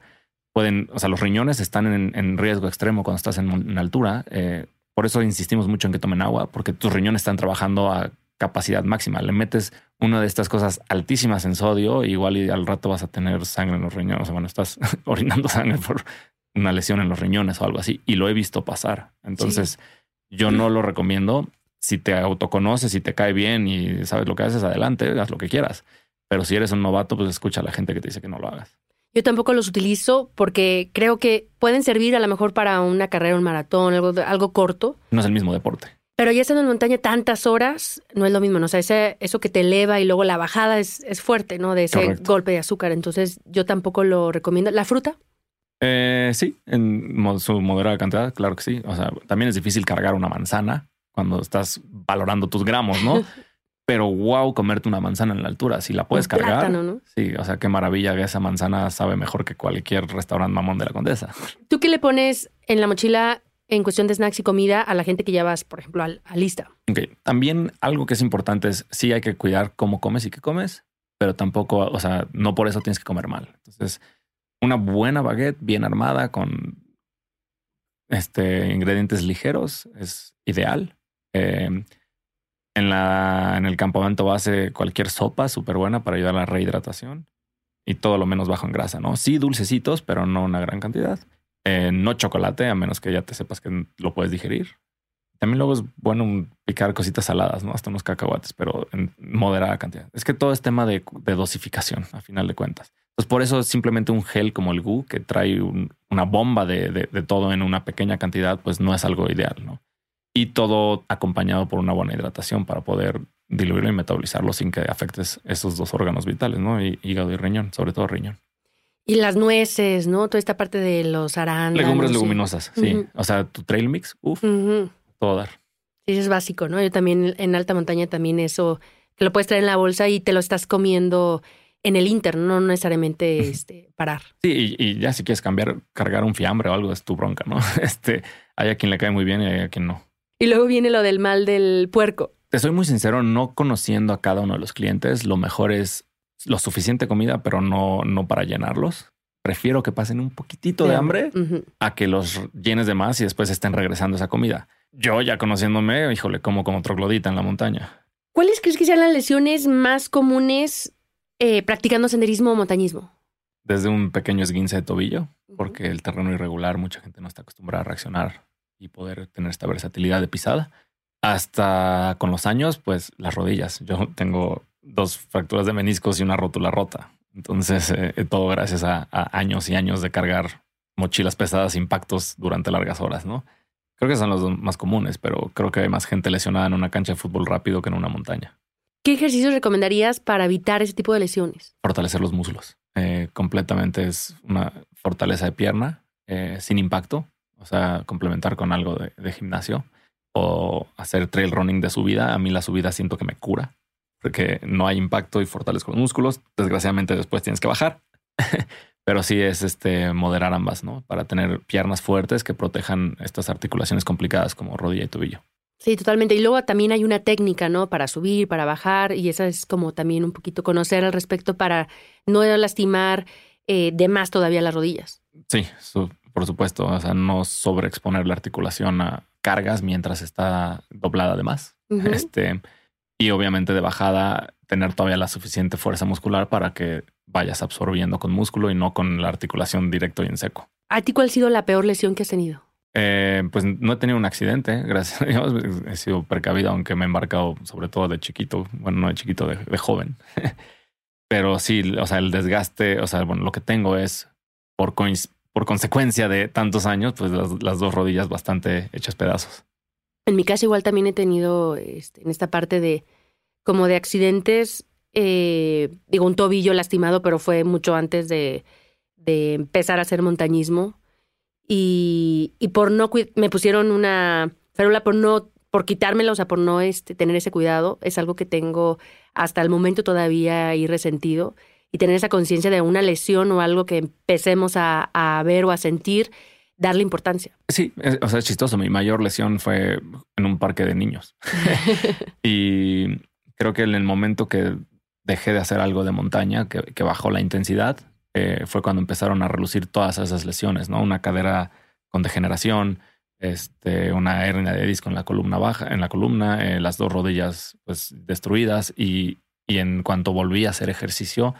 pueden, o sea, los riñones están en, riesgo extremo cuando estás en, altura. Eh, por eso insistimos mucho en que tomen agua, porque tus riñones están trabajando a capacidad máxima. Le metes una de estas cosas altísimas en sodio, igual y al rato vas a tener sangre en los riñones. O sea, bueno, estás orinando sangre por una lesión en los riñones o algo así. Y lo he visto pasar. Entonces, yo no lo recomiendo. Si te autoconoces, si te cae bien y sabes lo que haces, adelante, haz lo que quieras. Pero si eres un novato, pues escucha a la gente que te dice que no lo hagas. Yo tampoco los utilizo porque creo que pueden servir a lo mejor para una carrera, un maratón, algo, algo corto. No es el mismo deporte. Pero ya estando en montaña tantas horas, no es lo mismo, ¿no? O sea, ese, eso que te eleva y luego la bajada es, es fuerte, ¿no? De ese golpe de azúcar. Entonces, yo tampoco lo recomiendo. ¿La fruta? Eh, sí, en su moderada cantidad, claro que sí. O sea, también es difícil cargar una manzana cuando estás valorando tus gramos, ¿no? pero wow, comerte una manzana en la altura. Si la puedes cargar. ¿no? Sí, o sea, qué maravilla que esa manzana sabe mejor que cualquier restaurante mamón de la condesa. ¿Tú qué le pones en la mochila en cuestión de snacks y comida a la gente que llevas, por ejemplo, a, lista? Ok, también algo que es importante es sí hay que cuidar cómo comes y qué comes, pero tampoco, o sea, no por eso tienes que comer mal. Entonces, una buena baguette bien armada con este, ingredientes ligeros es ideal. Eh, en, la, en el campamento base cualquier sopa súper buena para ayudar a la rehidratación y todo lo menos bajo en grasa, ¿no? Sí, dulcecitos, pero no una gran cantidad. Eh, no chocolate, a menos que ya te sepas que lo puedes digerir. También luego es bueno picar cositas saladas, ¿no? Hasta unos cacahuates, pero en moderada cantidad. Es que todo es tema de, dosificación, a final de cuentas. Pues por eso simplemente un gel como el GU, que trae una bomba de, todo en una pequeña cantidad, pues no es algo ideal, ¿no? y todo acompañado por una buena hidratación para poder diluirlo y metabolizarlo sin que afectes esos dos órganos vitales, ¿no? Hígado y riñón, sobre todo riñón. Y las nueces, ¿no? Toda esta parte de los arándanos. Legumbres leguminosas, sí. O sea, tu trail mix, uff, todo dar. Sí, es básico, ¿no? Yo también en alta montaña también eso, que lo puedes traer en la bolsa y te lo estás comiendo en el inter, no necesariamente este, parar. Sí, y, y, ya si quieres cambiar, cargar un fiambre o algo es tu bronca, ¿no? Este, hay a quien le cae muy bien y hay a quien no. Y luego viene lo del mal del puerco. Te soy muy sincero, no conociendo a cada uno de los clientes, lo mejor es lo suficiente comida, pero no, no para llenarlos. Prefiero que pasen un poquitito de hambre a que los llenes de más y después estén regresando esa comida. Yo ya conociéndome, híjole, como como troglodita en la montaña. ¿Cuáles crees que sean las lesiones más comunes eh, practicando senderismo o montañismo? Desde un pequeño esguince de tobillo, porque el terreno irregular, mucha gente no está acostumbrada a reaccionar y poder tener esta versatilidad de pisada. Hasta con los años, pues las rodillas. Yo tengo dos fracturas de meniscos y una rótula rota. Entonces, eh, todo gracias a, años y años de cargar mochilas pesadas, impactos durante largas horas, ¿no? Creo que son los más comunes, pero creo que hay más gente lesionada en una cancha de fútbol rápido que en una montaña. ¿Qué ejercicios recomendarías para evitar ese tipo de lesiones? Fortalecer los músculos. Eh, completamente es una fortaleza de pierna eh, sin impacto. O sea, complementar con algo de, gimnasio o hacer trail running de subida. A mí la subida siento que me cura porque no hay impacto y fortalezco los músculos. Desgraciadamente después tienes que bajar. Pero sí es este moderar ambas, ¿no? Para tener piernas fuertes que protejan estas articulaciones complicadas como rodilla y tobillo. Sí, totalmente. Y luego también hay una técnica, ¿no? Para subir, para bajar, y esa es como también un poquito conocer al respecto para no lastimar eh, de más todavía las rodillas. Sí, por supuesto, o sea, no sobreexponer la articulación a cargas mientras está doblada de más. Este, y obviamente de bajada, tener todavía la suficiente fuerza muscular para que vayas absorbiendo con músculo y no con la articulación directo y en seco. ¿A ti cuál ha sido la peor lesión que has tenido? Eh, pues no he tenido un accidente, gracias a Dios. He sido precavido, aunque me he embarcado sobre todo de chiquito, bueno, no de chiquito, de, de joven. Pero sí, o sea, el desgaste, o sea, bueno, lo que tengo es por, por consecuencia de tantos años, pues las, dos rodillas bastante hechas pedazos. En mi caso igual también he tenido este, en esta parte de como de accidentes, eh, digo un tobillo lastimado, pero fue mucho antes de, de empezar a hacer montañismo y, y por no me pusieron una férula por no por quitármelo, o sea, por no este, tener ese cuidado, es algo que tengo hasta el momento todavía ahí resentido. Y tener esa conciencia de una lesión o algo que empecemos a, a ver o a sentir, darle importancia. Sí, o sea, es chistoso. Mi mayor lesión fue en un parque de niños. y creo que en el momento que dejé de hacer algo de montaña, que, bajó la intensidad, eh, fue cuando empezaron a relucir todas esas lesiones, ¿no? Una cadera con degeneración, este, una hernia de disco en la columna baja, en la columna, eh, las dos rodillas pues destruidas y, y en cuanto volví a hacer ejercicio,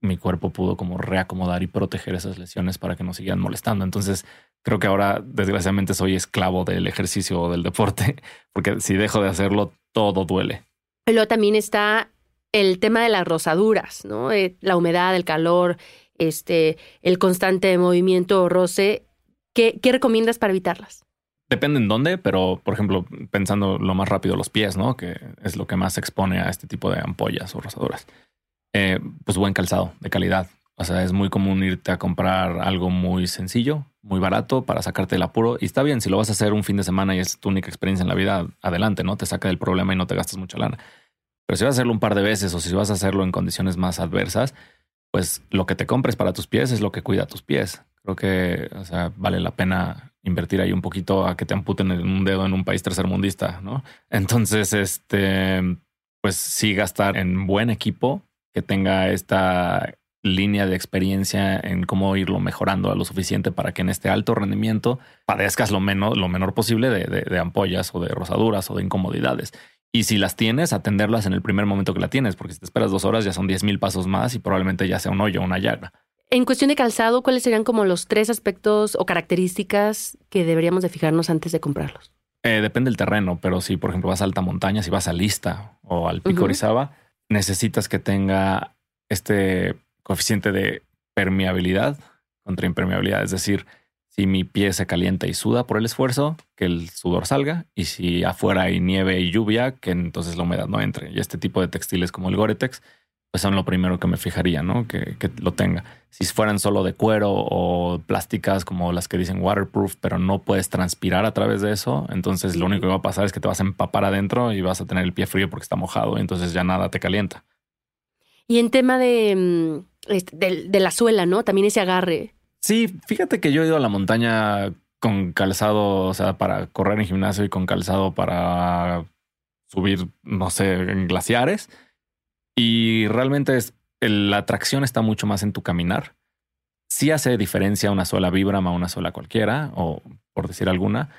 mi cuerpo pudo como reacomodar y proteger esas lesiones para que no sigan molestando. Entonces, creo que ahora desgraciadamente soy esclavo del ejercicio o del deporte, porque si dejo de hacerlo, todo duele. Luego también está el tema de las rosaduras, ¿no? Eh, la humedad, el calor, este, el constante movimiento o roce. ¿Qué, ¿Qué recomiendas para evitarlas? Depende en dónde, pero por ejemplo, pensando lo más rápido, los pies, ¿no? Que es lo que más se expone a este tipo de ampollas o rosaduras. Eh, pues buen calzado de calidad. O sea, es muy común irte a comprar algo muy sencillo, muy barato para sacarte el apuro. Y está bien, si lo vas a hacer un fin de semana y es tu única experiencia en la vida, adelante, ¿no? Te saca del problema y no te gastas mucha lana. Pero si vas a hacerlo un par de veces o si vas a hacerlo en condiciones más adversas, pues lo que te compres para tus pies es lo que cuida tus pies. Creo que o sea, vale la pena invertir ahí un poquito a que te amputen un dedo en un país tercermundista, ¿no? Entonces, este, pues sí gastar en buen equipo que tenga esta línea de experiencia en cómo irlo mejorando a lo suficiente para que en este alto rendimiento padezcas lo, menos, lo menor posible de, ampollas o de rosaduras o de incomodidades. Y si las tienes, atenderlas en el primer momento que la tienes, porque si te esperas dos horas ya son 10 mil pasos más y probablemente ya sea un hoyo o una llaga. En cuestión de calzado, ¿cuáles serían como los tres aspectos o características que deberíamos de fijarnos antes de comprarlos? Eh, depende del terreno, pero si por ejemplo vas a alta montaña, si vas a Lista o al Pico Orizaba, necesitas que tenga este coeficiente de permeabilidad contra impermeabilidad. Es decir, si mi pie se calienta y suda por el esfuerzo, que el sudor salga. Y si afuera hay nieve y lluvia, que entonces la humedad no entre. Y este tipo de textiles como el Gore-Tex pues son lo primero que me fijaría, ¿no? Que, que, lo tenga. Si fueran solo de cuero o plásticas como las que dicen waterproof, pero no puedes transpirar a través de eso, entonces lo único que va a pasar es que te vas a empapar adentro y vas a tener el pie frío porque está mojado, y entonces ya nada te calienta. Y en tema de, mm, de, de la suela, ¿no? También ese agarre. Sí, fíjate que yo he ido a la montaña con calzado, o sea, para correr en gimnasio y con calzado para subir, no sé, en glaciares y realmente es, la tracción está mucho más en tu caminar. Sí hace diferencia una sola Vibram a una sola cualquiera, o por decir alguna,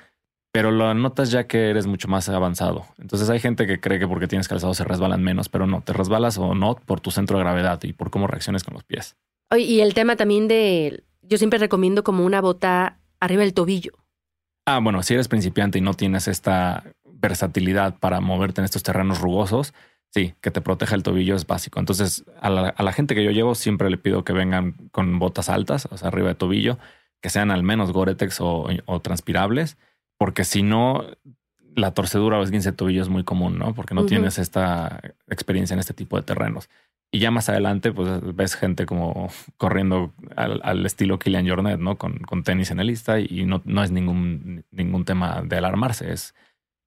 pero lo notas ya que eres mucho más avanzado. Entonces hay gente que cree que porque tienes calzado se resbalan menos, pero no, te resbalas o no por tu centro de gravedad y por cómo reacciones con los pies. Y el tema también de, yo siempre recomiendo como una bota arriba del tobillo. Ah, bueno, si eres principiante y no tienes esta versatilidad para moverte en estos terrenos rugosos, Sí, que te proteja el tobillo es básico. Entonces, a la, gente que yo llevo siempre le pido que vengan con botas altas, o sea, arriba de tobillo, que sean al menos Gore-Tex o, transpirables, porque si no, la torcedura o esguince de tobillo es muy común, ¿no? Porque no tienes esta experiencia en este tipo de terrenos. Y ya más adelante, pues ves gente como corriendo al, estilo Kilian Jornet, ¿no? Con, con, tenis en el lista y no, no es ningún, ningún tema de alarmarse. Es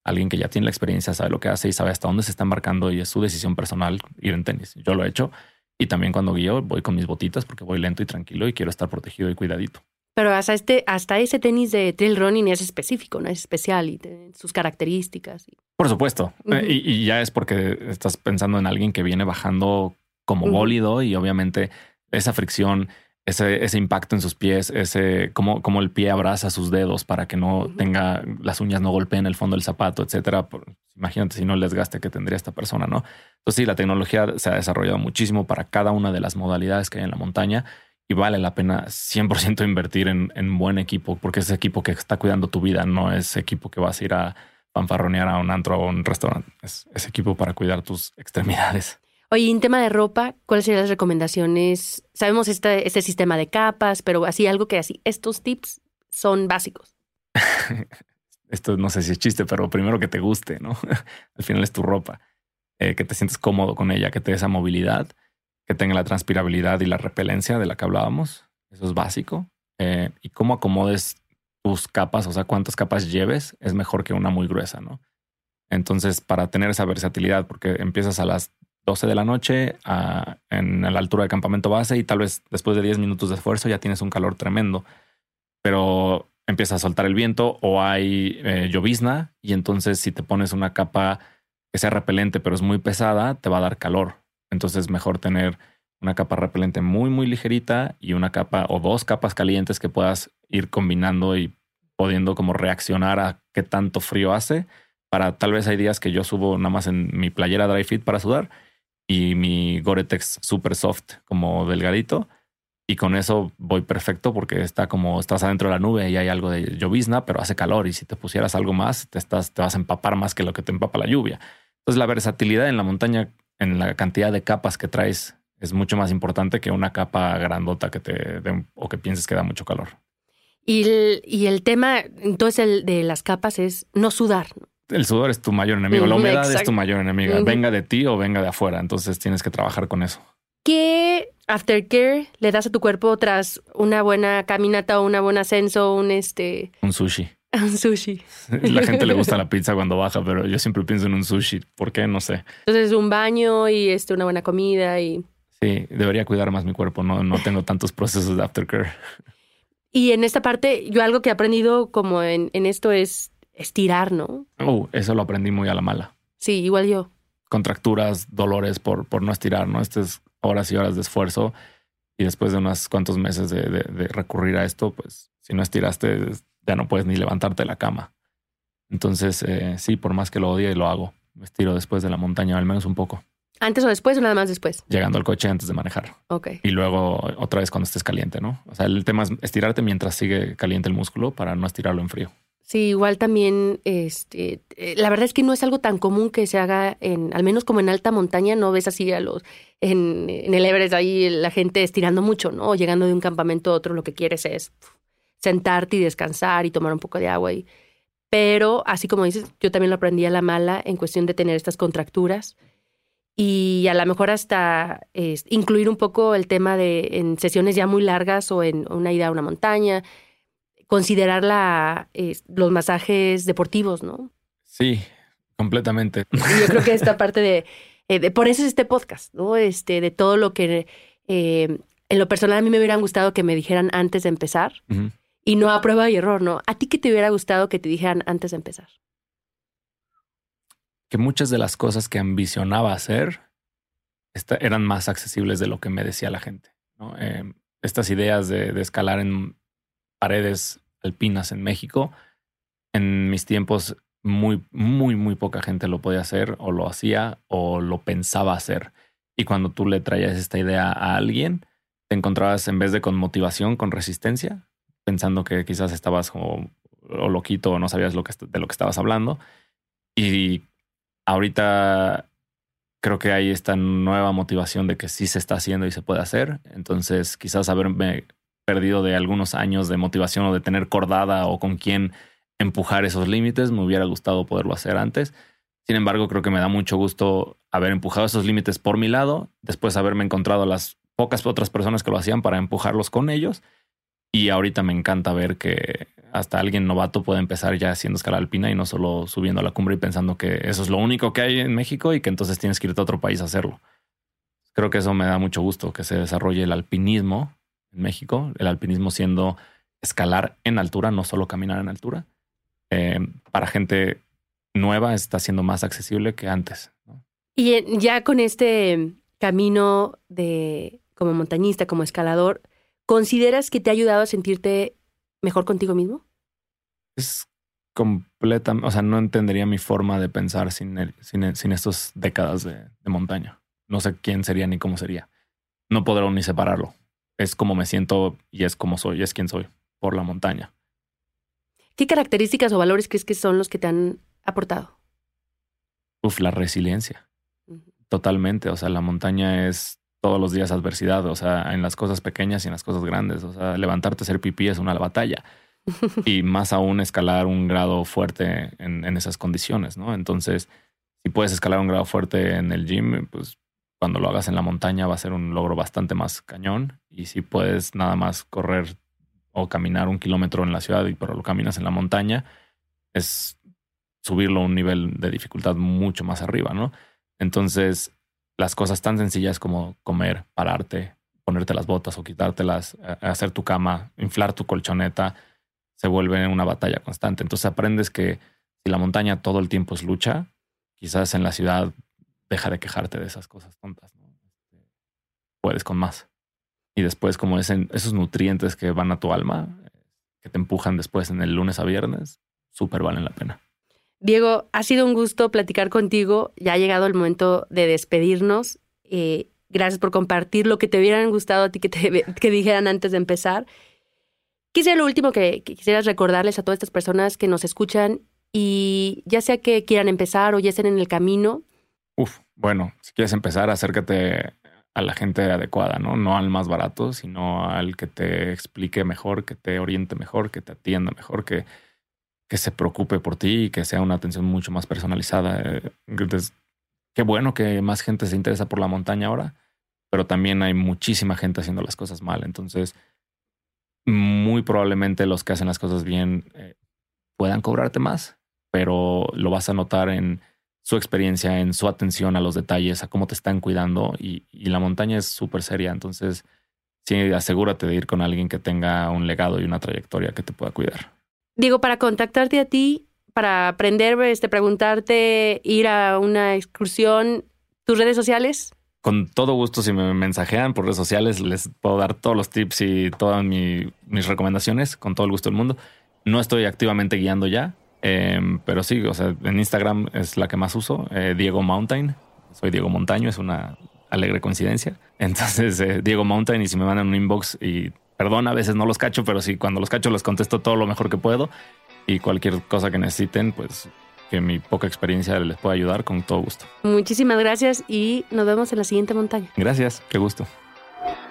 alguien que ya tiene la experiencia, sabe lo que hace y sabe hasta dónde se está embarcando y es su decisión personal ir en tenis. Yo lo he hecho y también cuando guío voy con mis botitas porque voy lento y tranquilo y quiero estar protegido y cuidadito. Pero hasta este, hasta ese tenis de trail running es específico, no es especial y sus características. Por supuesto. Eh, y, ya es porque estás pensando en alguien que viene bajando como bólido y obviamente esa fricción ese, ese impacto en sus pies, ese cómo, cómo el pie abraza sus dedos para que no tenga las uñas no golpeen el fondo del zapato, etcétera. imagínate si no el desgaste que tendría esta persona, ¿no? Entonces sí, la tecnología se ha desarrollado muchísimo para cada una de las modalidades que hay en la montaña y vale la pena 100% invertir en, en buen equipo porque es equipo que está cuidando tu vida, no es equipo que vas a ir a fanfarronear a un antro o a un restaurante, es, es equipo para cuidar tus extremidades. Oye, en tema de ropa, ¿cuáles serían las recomendaciones? Sabemos este, este sistema de capas, pero así algo que así, estos tips son básicos. Esto no sé si es chiste, pero primero que te guste, ¿no? Al final es tu ropa, eh, que te sientes cómodo con ella, que te dé esa movilidad, que tenga la transpirabilidad y la repelencia de la que hablábamos. Eso es básico. Eh, y cómo acomodes tus capas, o sea, cuántas capas lleves, es mejor que una muy gruesa, ¿no? Entonces, para tener esa versatilidad, porque empiezas a las 12 de la noche en la altura del campamento base y tal vez después de 10 minutos de esfuerzo ya tienes un calor tremendo, pero empieza a soltar el viento o hay eh, llovizna y entonces si te pones una capa que sea repelente pero es muy pesada, te va a dar calor. Entonces mejor tener una capa repelente muy muy ligerita y una capa o dos capas calientes que puedas ir combinando y pudiendo como reaccionar a qué tanto frío hace. Para tal vez hay días que yo subo nada más en mi playera dry fit para sudar y mi Gore-Tex super soft como delgadito y con eso voy perfecto porque está como estás adentro de la nube y hay algo de llovizna, pero hace calor y si te pusieras algo más, te, estás, te vas a empapar más que lo que te empapa la lluvia. Entonces la versatilidad en la montaña, en la cantidad de capas que traes, es mucho más importante que una capa grandota que te dé o que pienses que da mucho calor. Y el, y el tema, entonces, el de las capas es no sudar. El sudor es tu mayor enemigo, la humedad es tu mayor enemiga, venga de ti o venga de afuera, entonces tienes que trabajar con eso. ¿Qué aftercare le das a tu cuerpo tras una buena caminata o una buena ascenso, un este... Un sushi. Un sushi. La gente le gusta la pizza cuando baja, pero yo siempre pienso en un sushi. ¿Por qué? No sé. Entonces un baño y este, una buena comida y... Sí, debería cuidar más mi cuerpo. No, no tengo tantos procesos de aftercare. Y en esta parte, yo algo que he aprendido como en, en esto es estirar, ¿no? Oh, eso lo aprendí muy a la mala. Sí, igual yo. Contracturas, dolores por, por no estirar, ¿no? Estas horas y horas de esfuerzo. Y después de unos cuantos meses de, de recurrir a esto, pues si no estiraste, ya no puedes ni levantarte de la cama. Entonces, eh, sí, por más que lo odie, lo hago. Me estiro después de la montaña, al menos un poco. ¿Antes o después o nada más después? Llegando al coche antes de manejar. Ok. Y luego otra vez cuando estés caliente, ¿no? O sea, el tema es estirarte mientras sigue caliente el músculo para no estirarlo en frío. Sí, igual también, este, eh, la verdad es que no es algo tan común que se haga en, al menos como en alta montaña, no ves así a los, en, en el Everest ahí la gente estirando mucho, ¿no? O llegando de un campamento a otro, lo que quieres es sentarte y descansar y tomar un poco de agua. Y, pero así como dices, yo también lo aprendí a la mala en cuestión de tener estas contracturas y a lo mejor hasta incluir un poco el tema de en sesiones ya muy largas o en una ida a una montaña, considerar la, los masajes deportivos, ¿no? Sí, completamente. yo creo que esta parte eh, de, por eso es este podcast, ¿no? Este, de todo lo que eh, en lo personal a mí me hubieran gustado que me dijeran antes de empezar y no a prueba y error, ¿no? ¿A ti qué te hubiera gustado que te dijeran antes de empezar? Que muchas de las cosas que ambicionaba hacer eran más accesibles de lo que me decía la gente. Em, estas ideas de, escalar en paredes alpinas en México, en mis tiempos muy, muy, muy poca gente lo podía hacer o lo hacía o lo pensaba hacer. Y cuando tú le traías esta idea a alguien, te encontrabas en vez de con motivación, con resistencia, pensando que quizás estabas como o loquito o no sabías de lo que estabas hablando. Y ahorita creo que hay esta nueva motivación de que sí se está haciendo y se puede hacer. Entonces, quizás haberme perdido de algunos años de motivación o de tener cordada o con quién empujar esos límites, me hubiera gustado poderlo hacer antes. Sin embargo, creo que me da mucho gusto haber empujado esos límites por mi lado, después haberme encontrado a las pocas otras personas que lo hacían para empujarlos con ellos y ahorita me encanta ver que hasta alguien novato puede empezar ya haciendo escala alpina y no solo subiendo a la cumbre y pensando que eso es lo único que hay en México y que entonces tienes que irte a otro país a hacerlo. Creo que eso me da mucho gusto, que se desarrolle el alpinismo en México, el alpinismo siendo escalar en altura, no solo caminar en altura. Eh, para gente nueva está siendo más accesible que antes. Y ya con este camino de como montañista, como escalador, ¿Consideras que te ha ayudado a sentirte mejor contigo mismo? Es completamente, o sea, no entendería mi forma de pensar sin, sin, sin estas décadas de, montaña. No sé quién sería ni cómo sería. No podré ni separarlo. Es como me siento y es como soy, es quien soy por la montaña. ¿Qué características o valores crees que son los que te han aportado? Uf, la resiliencia. Totalmente. O sea, la montaña es todos los días adversidad, o sea, en las cosas pequeñas y en las cosas grandes. O sea, levantarte a hacer pipí es una batalla. y más aún escalar un grado fuerte en, esas condiciones, ¿no? Entonces, si puedes escalar un grado fuerte en el gym, pues cuando lo hagas en la montaña va a ser un logro bastante más cañón. Y si puedes nada más correr o caminar un kilómetro en la ciudad y pero lo caminas en la montaña, es subirlo a un nivel de dificultad mucho más arriba, ¿no? Entonces, las cosas tan sencillas como comer, pararte, ponerte las botas o quitártelas, hacer tu cama, inflar tu colchoneta, se vuelve una batalla constante. Entonces aprendes que si la montaña todo el tiempo es lucha, quizás en la ciudad deja de quejarte de esas cosas tontas. Este, puedes con más. Y después, como esos nutrientes que van a tu alma, que te empujan después en el lunes a viernes, súper valen la pena. Diego, ha sido un gusto platicar contigo. Ya ha llegado el momento de despedirnos. Eh, gracias por compartir lo que te hubieran gustado a ti que, te, que dijeran antes de empezar. Quisiera lo último que, quisieras recordarles a todas estas personas que nos escuchan y ya sea que quieran empezar o ya estén en el camino. Uf, bueno, si quieres empezar, acércate a la gente adecuada, ¿no? No al más barato, sino al que te explique mejor, que te oriente mejor, que te atienda mejor, que, que se preocupe por ti y que sea una atención mucho más personalizada. Entonces, qué bueno que más gente se interesa por la montaña ahora, pero también hay muchísima gente haciendo las cosas mal. Entonces, muy probablemente los que hacen las cosas bien eh, puedan cobrarte más, pero lo vas a notar en su experiencia, en su atención a los detalles, a cómo te están cuidando y, la montaña es súper seria. Entonces, sí, asegúrate de ir con alguien que tenga un legado y una trayectoria que te pueda cuidar. Digo, para contactarte a ti, para aprender, este, preguntarte, ir a una excursión, tus redes sociales. Con todo gusto, si me mensajean por redes sociales, les puedo dar todos los tips y todas mis recomendaciones, con todo el gusto del mundo. No estoy activamente guiando ya, em, pero sí, o sea, en Instagram es la que más uso, eh, Diego Mountain. Soy Diego Montaño, es una alegre coincidencia. Entonces, eh, Diego Mountain, y si me mandan un inbox y Perdón, a veces no los cacho, pero sí, cuando los cacho les contesto todo lo mejor que puedo y cualquier cosa que necesiten, pues que mi poca experiencia les pueda ayudar con todo gusto. Muchísimas gracias y nos vemos en la siguiente montaña. Gracias, qué gusto.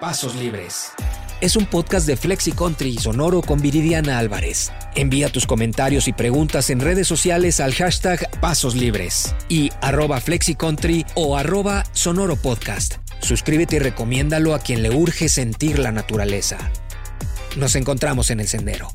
Pasos Libres. Es un podcast de Flexi Country y Sonoro con Viridiana Álvarez. Envía tus comentarios y preguntas en redes sociales al hashtag Pasos Libres y arroba FlexiCountry o arroba Sonoro Podcast. Suscríbete y recomiéndalo a quien le urge sentir la naturaleza. Nos encontramos en el sendero.